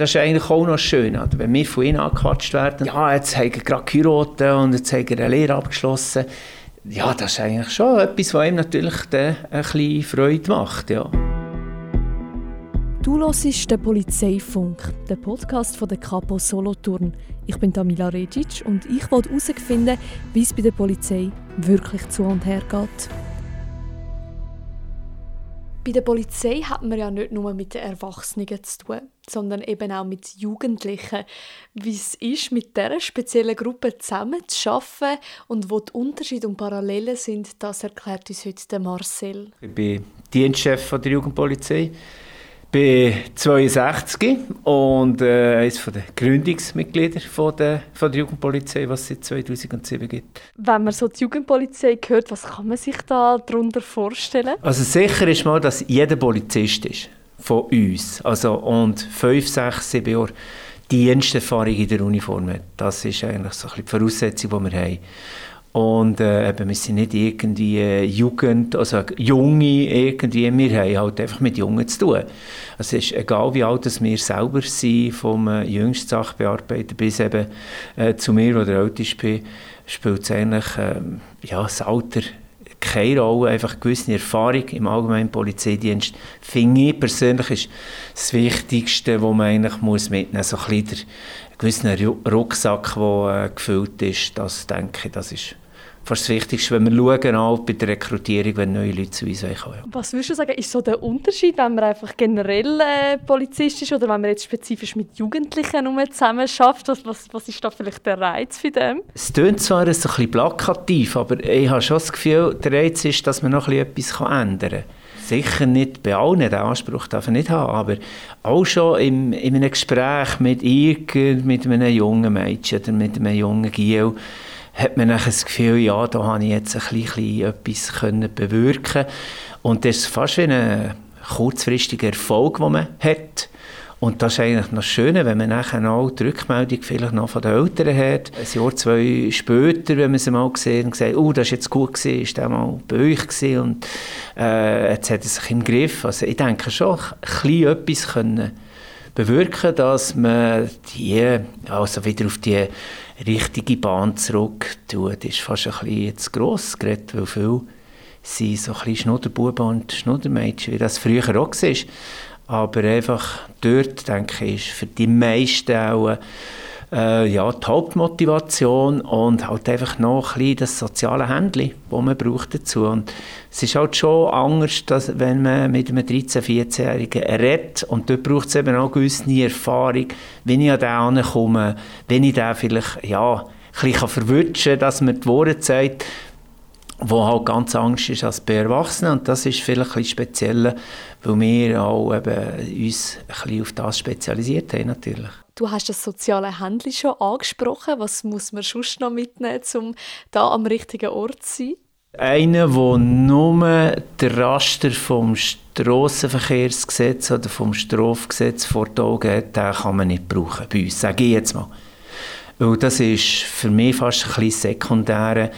Das ist eigentlich auch noch schön, oder? wenn wir von ihnen angequatscht werden. Ja, jetzt haben wir gerade geheiratet und jetzt haben wir eine Lehre abgeschlossen. Ja, das ist eigentlich schon etwas, was ihm natürlich dann ein bisschen Freude macht, ja. Du hörst den Polizeifunk, den Podcast von der Capo Solothurn. Ich bin Tamila Regic und ich wollte herausfinden, wie es bei der Polizei wirklich zu und her geht. Bei der Polizei hat man ja nicht nur mit den Erwachsenen zu tun, sondern eben auch mit Jugendlichen. Wie es ist, mit dieser speziellen Gruppe zusammen zu arbeiten und wo die Unterschiede und Parallelen sind, das erklärt uns heute Marcel. Ich bin Dienstchef der Jugendpolizei bin 62 und äh, eines der Gründungsmitglieder von der, von der Jugendpolizei, was es seit 2007 gibt. Wenn man so die Jugendpolizei hört, was kann man sich da darunter vorstellen? Also sicher ist mal, dass jeder Polizist ist von uns. Also, und fünf, sechs, sieben Jahre Diensterfahrung in der Uniform hat. Das ist eigentlich so ein bisschen die Voraussetzung, die wir haben. Und äh, eben, wir sind nicht irgendwie äh, Jugend, also Junge irgendwie, wir haben halt einfach mit Jungen zu tun. Also es ist egal, wie alt wir selber sind, vom äh, jüngsten Sachbearbeiter bis eben äh, zu mir, der der bin, spielt es eigentlich ähm, ja, das Alter keine Rolle, einfach gewisse Erfahrung im allgemeinen Polizeidienst, finde ich persönlich ist das Wichtigste, was man eigentlich muss mitnehmen muss. So ein bisschen der gewisser Rucksack, der äh, gefüllt ist, das denke ich, das ist fast das Wichtigste, wenn wir schauen, auch bei der Rekrutierung, wenn neue Leute zu uns kommen. Was würdest du sagen, ist so der Unterschied, wenn man einfach generell äh, Polizist ist oder wenn man jetzt spezifisch mit Jugendlichen zusammen schafft? Was, was, was ist da vielleicht der Reiz für dem? Es klingt zwar ein bisschen plakativ, aber ich habe schon das Gefühl, der Reiz ist, dass man noch etwas ändern kann sicher nicht bei allen, den Anspruch darf ich nicht haben, aber auch schon im, in einem Gespräch mit irgend, mit einem jungen Mädchen oder mit einem jungen Giel, hat man dann das Gefühl, ja, da habe ich jetzt ein bisschen etwas können bewirken Und das ist fast wie ein kurzfristiger Erfolg, den man hat. Und das ist eigentlich noch Schöne, wenn man nachher auch die Rückmeldung vielleicht noch von den Eltern hat. Ein Jahr, zwei später, wenn man sie mal gesehen und gesagt, oh, das ist jetzt gut gewesen, ist der mal bei euch gewesen und äh, jetzt hat er sich im Griff. Also ich denke schon, ein etwas können bewirken, dass man die, also wieder auf die richtige Bahn zurück tut, ist fast ein bisschen jetzt gross geredet, weil viele sind so ein bisschen Schnudderbuben und Schnuddermädchen, wie das früher auch war. Aber einfach dort, denke ich, ist für die meisten auch äh, ja, die Hauptmotivation und halt einfach noch ein das soziale Händchen, das man braucht dazu. Und es ist halt schon anders, dass, wenn man mit einem 13-, 14-Jährigen redet und dort braucht es eben auch gewisse Erfahrung, wenn ich an den ankomme, wenn ich den vielleicht, ja, ein bisschen verwutschen kann, dass man die Worte sagt, wo halt ganz Angst ist als bei Erwachsenen und das ist vielleicht ein speziell, weil wir auch eben uns ein bisschen auf das spezialisiert haben natürlich. Du hast das soziale Handeln schon angesprochen. Was muss man sonst noch mitnehmen, um da am richtigen Ort zu sein? Einer, der nur den Raster vom Strassenverkehrsgesetz oder vom Strafgesetz vor die Augen hat, den kann man nicht brauchen bei uns, sage ich jetzt mal. Weil das ist für mich fast ein bisschen sekundäre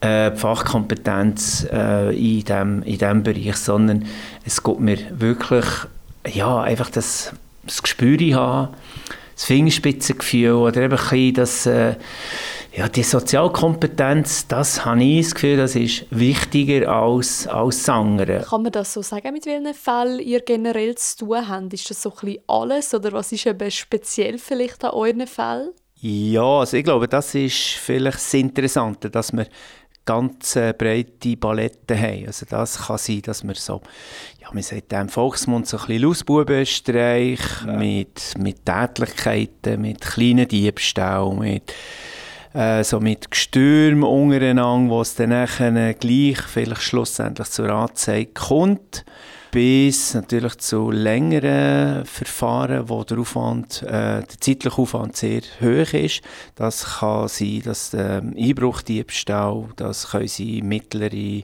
äh, Fachkompetenz äh, in diesem in dem Bereich, sondern es geht mir wirklich ja, einfach das, das Gespür haben, das Fingerspitzengefühl oder eben ein bisschen das, äh, ja, die Sozialkompetenz, das habe ich das Gefühl, das ist wichtiger als, als Sangere. Kann man das so sagen, mit welchen Fällen ihr generell zu tun habt? Ist das so ein bisschen alles oder was ist eben speziell vielleicht an euren Fällen? Ja, also ich glaube, das ist vielleicht das Interessante, dass wir ganz äh, breite Paletten haben. Also das kann sein, dass wir so, ja, man sagt im Volksmund so ein bisschen Lausbubenstreich ja. mit, mit Tätlichkeiten, mit kleinen Diebstählen, mit äh, so mit Gestürmen untereinander, wo es dann nachher gleich vielleicht schlussendlich zur Anzeige kommt bis natürlich zu längeren Verfahren, wo der Aufwand, äh, der zeitliche Aufwand sehr hoch ist. Das kann sein, dass der Einbruch, Diebstahl, das können sein mittlere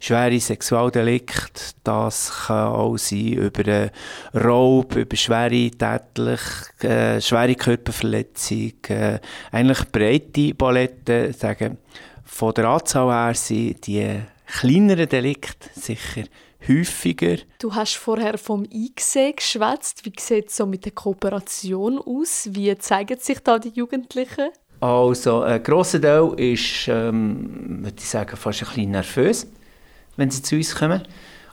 schwere Sexualdelikte, das kann auch sein über Raub, über schwere tätlich, äh, schwere Körperverletzung, äh, eigentlich breite Palette, sagen, von der Anzahl her sind die kleineren Delikte sicher häufiger. Du hast vorher vom Einsehen geschwätzt. Wie sieht es so mit der Kooperation aus? Wie zeigen sich da die Jugendlichen? Also ein grosser Teil ist, ähm, würde ich sagen, fast ein bisschen nervös, wenn sie zu uns kommen.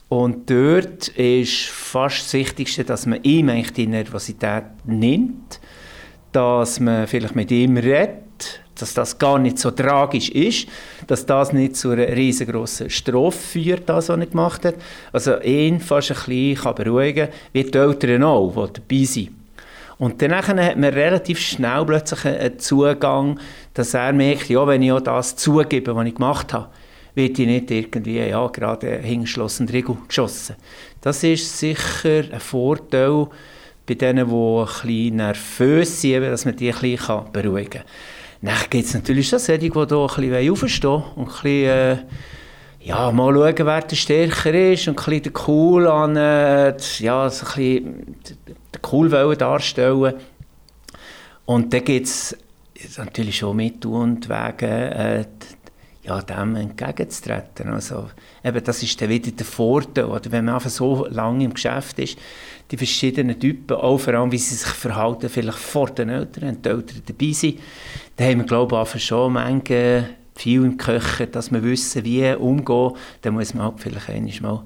Und dort ist fast das Wichtigste, dass man ihm eigentlich die Nervosität nimmt, dass man vielleicht mit ihm redet, dass das gar nicht so tragisch ist, dass das nicht zu einer riesengroßen Strophe führt, das, was er gemacht hat. Also ihn fast ein bisschen kann beruhigen wie die Eltern auch, die dabei sind. Und dann hat man relativ schnell plötzlich einen Zugang, dass er merkt, ja, wenn ich auch das zugebe, was ich gemacht habe, wird ich nicht irgendwie ja, gerade hingeschlossen Riegel geschossen. Das ist sicher ein Vorteil bei denen, die ein bisschen nervös sind, dass man die ein bisschen beruhigen kann. Dann gibt es natürlich schon solche, die hier ein bisschen aufstehen und ein bisschen, äh, ja, mal schauen, wer der stärker ist und ein bisschen den Cool an, äh, ja, so ein bisschen den Cool wollen darstellen. Und dann gibt es natürlich schon Mittel und Wege, äh, ja, dem entgegenzutreten. Also, eben, das ist dann wieder der Vorteil, oder wenn man einfach so lange im Geschäft ist, die verschiedenen Typen, auch vor allem, wie sie sich verhalten, vielleicht vor den Eltern, wenn die Eltern dabei sind, da haben wir, glaube ich, schon manche viel im Köchen, dass wir wissen, wie umgehen. Da muss man halt vielleicht einmal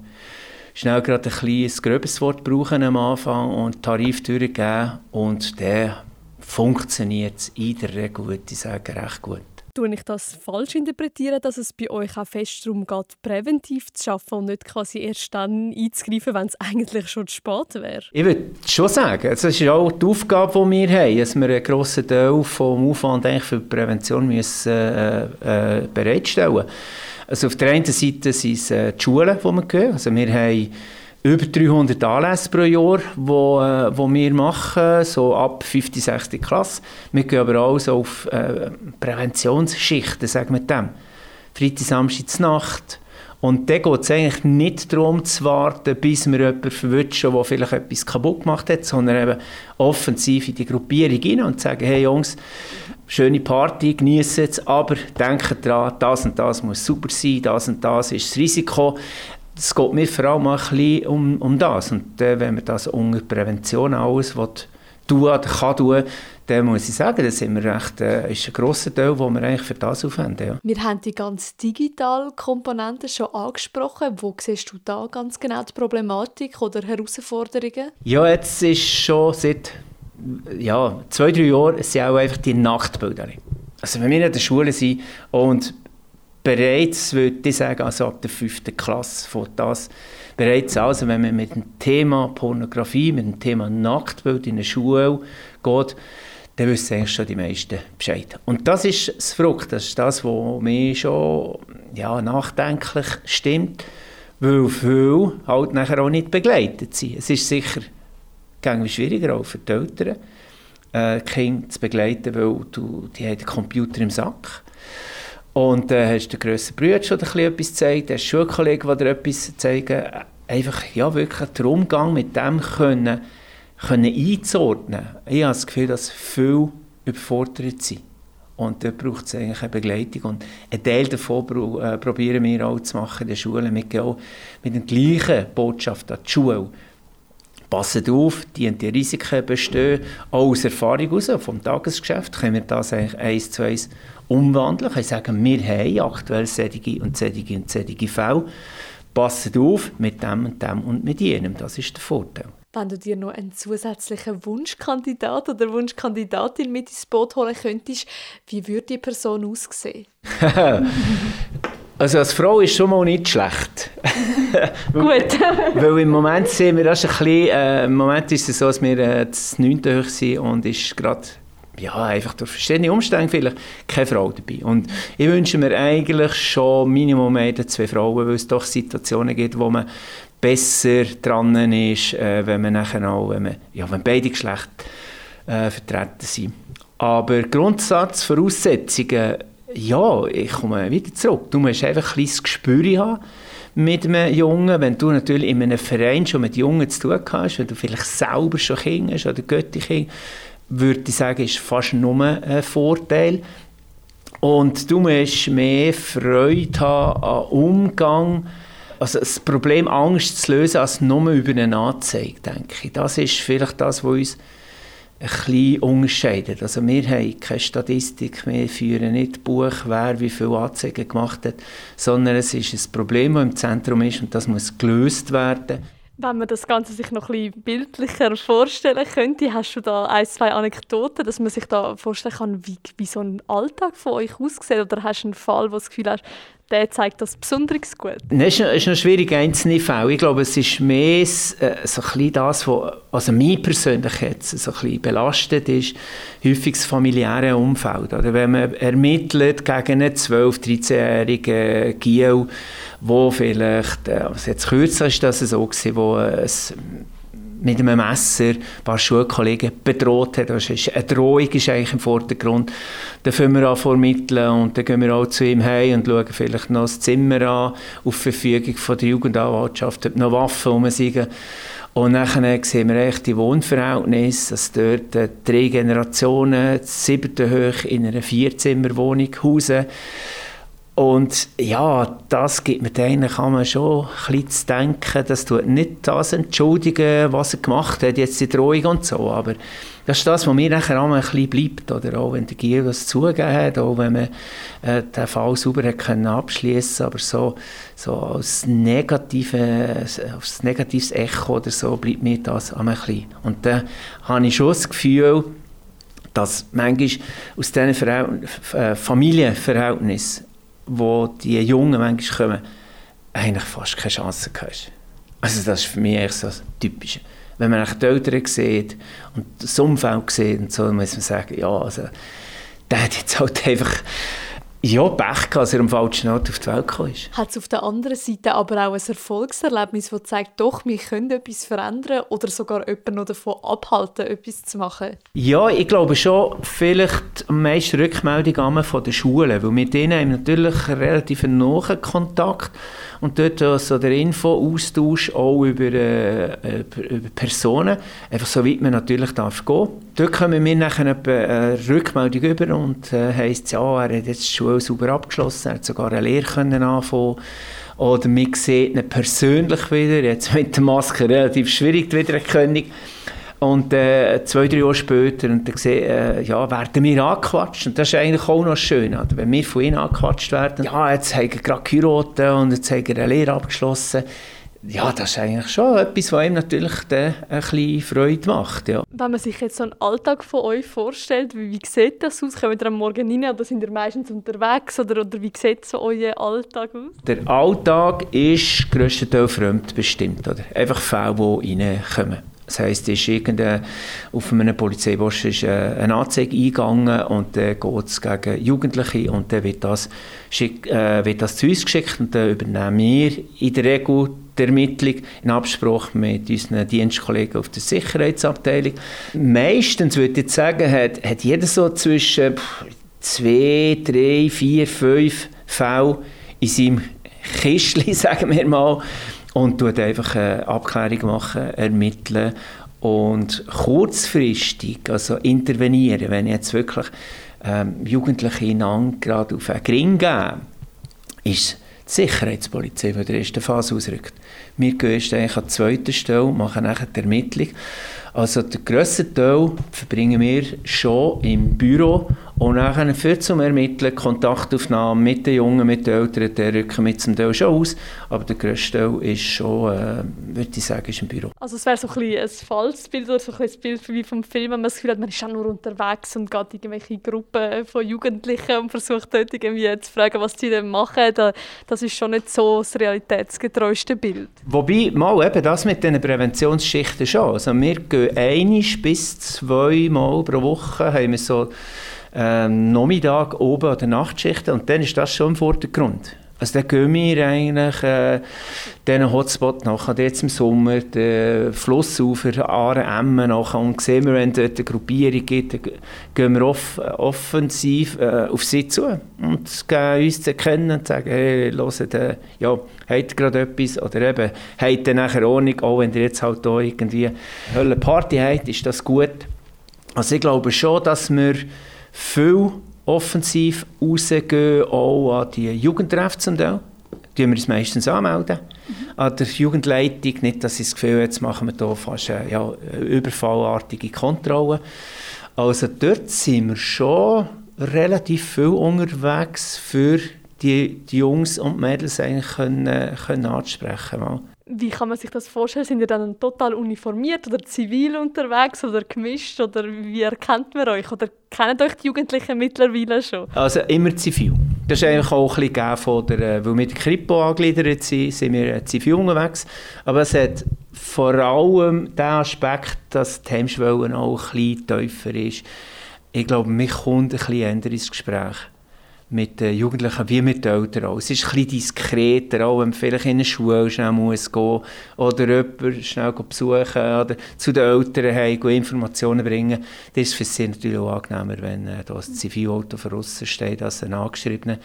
schnell gerade ein kleines gröbes Wort brauchen am Anfang und Tarif durchgeben und dann funktioniert es in der Regel, würde ich sagen, recht gut. Tue ich das falsch interpretieren, dass es bei euch auch fest darum geht, präventiv zu arbeiten und nicht quasi erst dann einzugreifen, wenn es eigentlich schon zu spät wäre? Ich würde schon sagen, das ist auch die Aufgabe, die wir haben, dass wir einen grossen Teil vom Aufwand für die Prävention müssen, äh, äh, bereitstellen Also auf der einen Seite sind es äh, die Schulen, die wir gehen. Also wir haben über 300 Anlässe pro Jahr, wo, äh, wo wir machen, so ab 5. 6. Klasse. Wir gehen aber auch so auf äh, Präventionsschichten, sagen wir dem. Freitag, Samstag, Nacht. Und dann geht es eigentlich nicht darum zu warten, bis wir jemanden verwünschen, der vielleicht etwas kaputt gemacht hat, sondern eben offensiv in die Gruppierung rein und sagen, hey Jungs, schöne Party, genießen es, aber denkt daran, das und das muss super sein, das und das ist das Risiko es geht mir vor allem ein bisschen um, um das. Und äh, wenn man das unter Prävention alles will, tun oder kann tun, dann muss ich sagen, das sind wir recht, äh, ist ein grosser Teil, den wir eigentlich für das aufwenden. Ja. Wir haben die ganz digitale Komponente schon angesprochen. Wo siehst du da ganz genau die Problematik oder Herausforderungen? Ja, jetzt ist schon seit ja, zwei, drei Jahren sind auch einfach die Nachtbilder. Also wenn wir in der Schule sind und bereits, würde ich sagen, also ab der fünften Klasse von das bereits also, wenn man mit dem Thema Pornografie, mit dem Thema Nacktbild in eine Schule geht, dann wissen eigentlich schon die meisten Bescheid. Und das ist das Frucht, das ist das, was mich schon ja, nachdenklich stimmt, weil viele halt nachher auch nicht begleitet sind. Es ist sicher schwieriger auch für die Eltern, äh, Kinder zu begleiten, weil du, die haben den Computer im Sack und dann äh, hast du den grösseren Bruder schon etwas gezeigt, hast Schulkollegen, die dir etwas zeigen. Einfach, ja, wirklich den Umgang mit dem können, können einzuordnen. Ich habe das Gefühl, dass viele überfordert sind. Und da braucht es eigentlich eine Begleitung. Und einen Teil davon äh, probieren wir auch zu machen in den Schulen. Wir gehen auch mit der gleichen Botschaft an die Schule. Passet auf, die, die Risiken bestehen. Auch aus Erfahrung heraus, vom Tagesgeschäft, können wir das eigentlich eins zu eins umwandeln. Ich sagen, wir haben aktuell solche und solche und solche Fälle. Passet auf mit dem und dem und mit jenem. Das ist der Vorteil. Wenn du dir noch einen zusätzlichen Wunschkandidat oder Wunschkandidatin mit ins Boot holen könntest, wie würde die Person aussehen? Also als Frau ist schon mal nicht schlecht. Gut. weil im Moment sehen wir das ein bisschen, äh, im Moment ist es so, dass wir äh, das 9. hoch sind und ist gerade ja, einfach durch verschiedene Umstände vielleicht keine Frau dabei. Und ich wünsche mir eigentlich schon Minimum eine, zwei Frauen, weil es doch Situationen gibt, wo man besser dran ist, äh, wenn man nachher auch, wenn, man, ja, wenn beide Geschlechter äh, vertreten sind. Aber Grundsatzvoraussetzungen, ja, ich komme wieder zurück. Du musst einfach ein kleines Gespür haben mit einem Jungen, wenn du natürlich in einem Verein schon mit Jungen zu tun hast, wenn du vielleicht selber schon Kinder hast oder Göttikinder, würde ich sagen, ist fast nur ein Vorteil. Und du musst mehr Freude haben am Umgang also das Problem Angst zu lösen als nur über eine Anzeige, denke ich. Das ist vielleicht das, was uns ein bisschen unterscheidet. Also wir haben keine Statistik, wir führen nicht Buch, wer wie viele Anzeigen gemacht hat, sondern es ist ein Problem, das im Zentrum ist und das muss gelöst werden. Wenn man das Ganze sich noch ein bisschen bildlicher vorstellen könnte, hast du da ein, zwei Anekdoten, dass man sich da vorstellen kann, wie, wie so ein Alltag von euch aussieht? Oder hast du einen Fall, wo du das Gefühl hast, der zeigt das besonders gut? Das ist, ist noch schwierig, einzelne Fälle. Ich glaube, es ist mehr äh, so ein bisschen das, was also mich persönlich jetzt so ein bisschen belastet ist, häufig das familiäre Umfeld. Oder wenn man ermittelt gegen einen 12-, 13-jährigen Giel, wo vielleicht, äh, was jetzt kürzer ist das so gewesen, wo es mit einem Messer ein paar Schulkollegen bedroht hat. Das ist eine Drohung ist eigentlich im Vordergrund. Dann fangen wir an vermitteln und dann gehen wir auch zu ihm heim und schauen vielleicht noch das Zimmer an, auf Verfügung von der Jugendanwaltschaft, ob noch Waffen rum. Und dann sehen wir echt die Wohnverhältnisse, dass dort äh, drei Generationen, siebte hoch in einer Vierzimmerwohnung hausen. Und ja, das gibt mir denen kann man schon ein bisschen zu denken, das tut nicht das entschuldigen, was er gemacht hat, jetzt die Drohung und so, aber das ist das, was mir nachher auch ein bisschen bleibt, oder? Auch wenn der Gier das zugegeben hat, auch wenn man äh, den Fall sauber abschließen, aber so, so als negative, als negatives Echo oder so bleibt mir das ein bisschen. Und dann habe ich schon das Gefühl, dass manchmal aus diesen Verhält äh, Familienverhältnissen wo die Jungen manchmal kommen, eigentlich fast keine Chance hast. Also das ist für mich echt so das Typische. Wenn man die Eltern sieht und das Umfeld sieht und so, muss man sagen, ja, also der hat jetzt halt einfach ja, Pech gehabt, dass er am falschen Ort auf die Welt gekommen ist. Hat es auf der anderen Seite aber auch ein Erfolgserlebnis, das zeigt, doch, wir können etwas verändern oder sogar jemanden noch davon abhalten, etwas zu machen? Ja, ich glaube schon, vielleicht am meisten Rückmeldungen von den Schulen, weil mit denen haben wir natürlich einen relativ nahen Kontakt und dort also der Info-Austausch auch über, äh, über Personen, einfach so weit man natürlich darf gehen. Dort kommen wir nachher eine Rückmeldung über und äh, heisst, ja, er hat jetzt die Schule sauber abgeschlossen, er hat sogar eine Lehre können anfangen oder man sieht ihn persönlich wieder, jetzt mit der Maske relativ schwierig die Wiedererkennung. Und äh, zwei, drei Jahre später und dann gesehen, äh, ja, werden wir angequatscht. Und das ist eigentlich auch noch schön, oder? wenn wir von ihnen angequatscht werden. Ja, jetzt haben wir gerade geheiratet und jetzt haben wir eine Lehre abgeschlossen. Ja, das ist eigentlich schon etwas, was ihm natürlich dann ein bisschen Freude macht. Ja. Wenn man sich jetzt so einen Alltag von euch vorstellt, wie, wie sieht das aus? Kommt ihr am Morgen rein oder sind ihr meistens unterwegs? Oder, oder wie sieht so euer Alltag aus? Der Alltag ist grösstenteils fremdbestimmt. Oder? Einfach Fälle, die reinkommen. Das heisst, ist auf einem Polizeibosch ist äh, eine Anzeige eingegangen und dann geht es gegen Jugendliche und dann wird das, schick, äh, wird das zu uns geschickt und dann übernehmen wir in der Regel die Ermittlung in Absprache mit unseren Dienstkollegen auf der Sicherheitsabteilung. Meistens, würde ich sagen, hat, hat jeder so zwischen zwei, drei, vier, fünf Fällen in seinem Kistchen, sagen wir mal, und tut einfach eine Abklärung machen, ermitteln und kurzfristig also intervenieren, wenn jetzt wirklich ähm, Jugendliche in gerade auf einen Gring geben, ist die Sicherheitspolizei, die in der ersten Phase ausrückt. Wir gehen erst eigentlich an die zweite Stelle, machen nachher die Ermittlung. Also den grössten Teil verbringen wir schon im Büro und dann für zum Ermitteln, Kontaktaufnahmen mit den Jungen, mit den Eltern, der rücken mit zum Teil schon aus. Aber der grösste Teil ist schon, äh, würde ich sagen, ist im Büro. Also es wäre so ein, ein falsches Bild oder so ein, ein Bild wie vom Film, wenn man das Gefühl hat, man ist auch nur unterwegs und geht irgendwelche Gruppen von Jugendlichen und versucht dort irgendwie zu fragen, was sie denn machen. Das ist schon nicht so das realitätsgetreueste Bild. Wobei, mal eben das mit den Präventionsschichten schon. Also wir gehen einisch bis zweimal pro Woche haben wir so ähm, Nachmittag oben an der Nachtschichten und dann ist das schon im Vordergrund. Also dann gehen wir eigentlich äh, diesen Hotspot nachher, jetzt im Sommer, den Flussufer, Aare, Emmen nachher und sehen wir, wenn dort eine Gruppierung gibt, dann gehen wir off offensiv äh, auf sie zu und geben uns zu erkennen und sagen, hey, hört, äh, ja, habt ihr gerade etwas oder eben, habt ihr nachher Ordnung, auch wenn ihr jetzt halt da irgendwie eine Party habt, ist das gut. Also ich glaube schon, dass wir viel offensiv rausgehen, auch an die Jugendtreffen zum Teil. tun wir uns meistens anmelden mhm. an der Jugendleitung. Nicht, dass ich das Gefühl jetzt machen wir hier fast eine, ja, überfallartige Kontrolle. Also dort sind wir schon relativ viel unterwegs für die, die Jungs und Mädels eigentlich können, können ansprechen mal. Wie kann man sich das vorstellen? Sind ihr dann total uniformiert oder zivil unterwegs oder gemischt? Oder wie erkennt man euch? Oder kennen euch die Jugendlichen mittlerweile schon? Also immer zivil. Das ist eigentlich auch ein bisschen von der, äh, weil wir mit Kripo angegliedert sind, sind wir äh, zivil unterwegs. Aber es hat vor allem den Aspekt, dass die Hemmschwelle auch ein bisschen tiefer ist. Ich glaube, mich kommt ein bisschen ins Gespräch mit den Jugendlichen wie mit den Eltern auch. Es ist ein bisschen diskreter, auch wenn man vielleicht in eine Schule schnell muss gehen oder jemanden schnell besuchen oder zu den Eltern heim Informationen bringen. Das ist für sie natürlich auch angenehmer, wenn äh, da ein Zivilauto von steht als ein angeschriebener.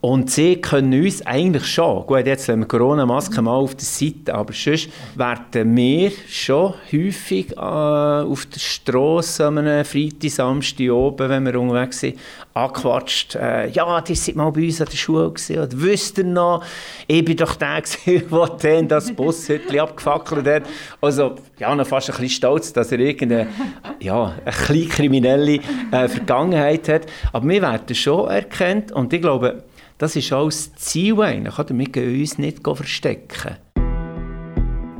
Und sie können uns eigentlich schon, gut, jetzt haben wir Corona-Maske mal auf der Seite, aber sonst werden wir schon häufig äh, auf der Straße einem Freitag, Samstag oben, wenn wir unterwegs sind, angequatscht. Äh, ja, die sind mal bei uns an der Schule gewesen. Oder wisst ihr noch, ich bin doch der der das Bushütchen abgefackelt hat. Also, ja, noch fast ein bisschen stolz, dass er irgendeine, ja, eine kleine kriminelle äh, Vergangenheit hat. Aber wir werden schon erkannt und ich glaube, das ist auch das Ziel eigentlich. Wir gehen uns nicht verstecken.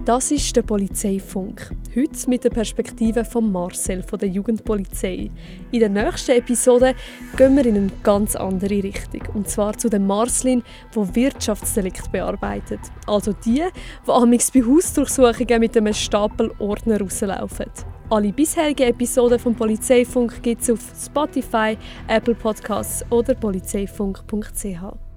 Das ist der Polizeifunk. Heute mit der Perspektive von Marcel von der Jugendpolizei. In der nächsten Episode gehen wir in eine ganz andere Richtung. Und zwar zu dem Marslin, der Wirtschaftsdelikt bearbeitet. Also die, die amigs bei Hausdurchsuchungen mit einem Stapel Ordner rauslaufen. Alle bisherigen Episoden vom Polizeifunk gibt es auf Spotify, Apple Podcasts oder polizeifunk.ch.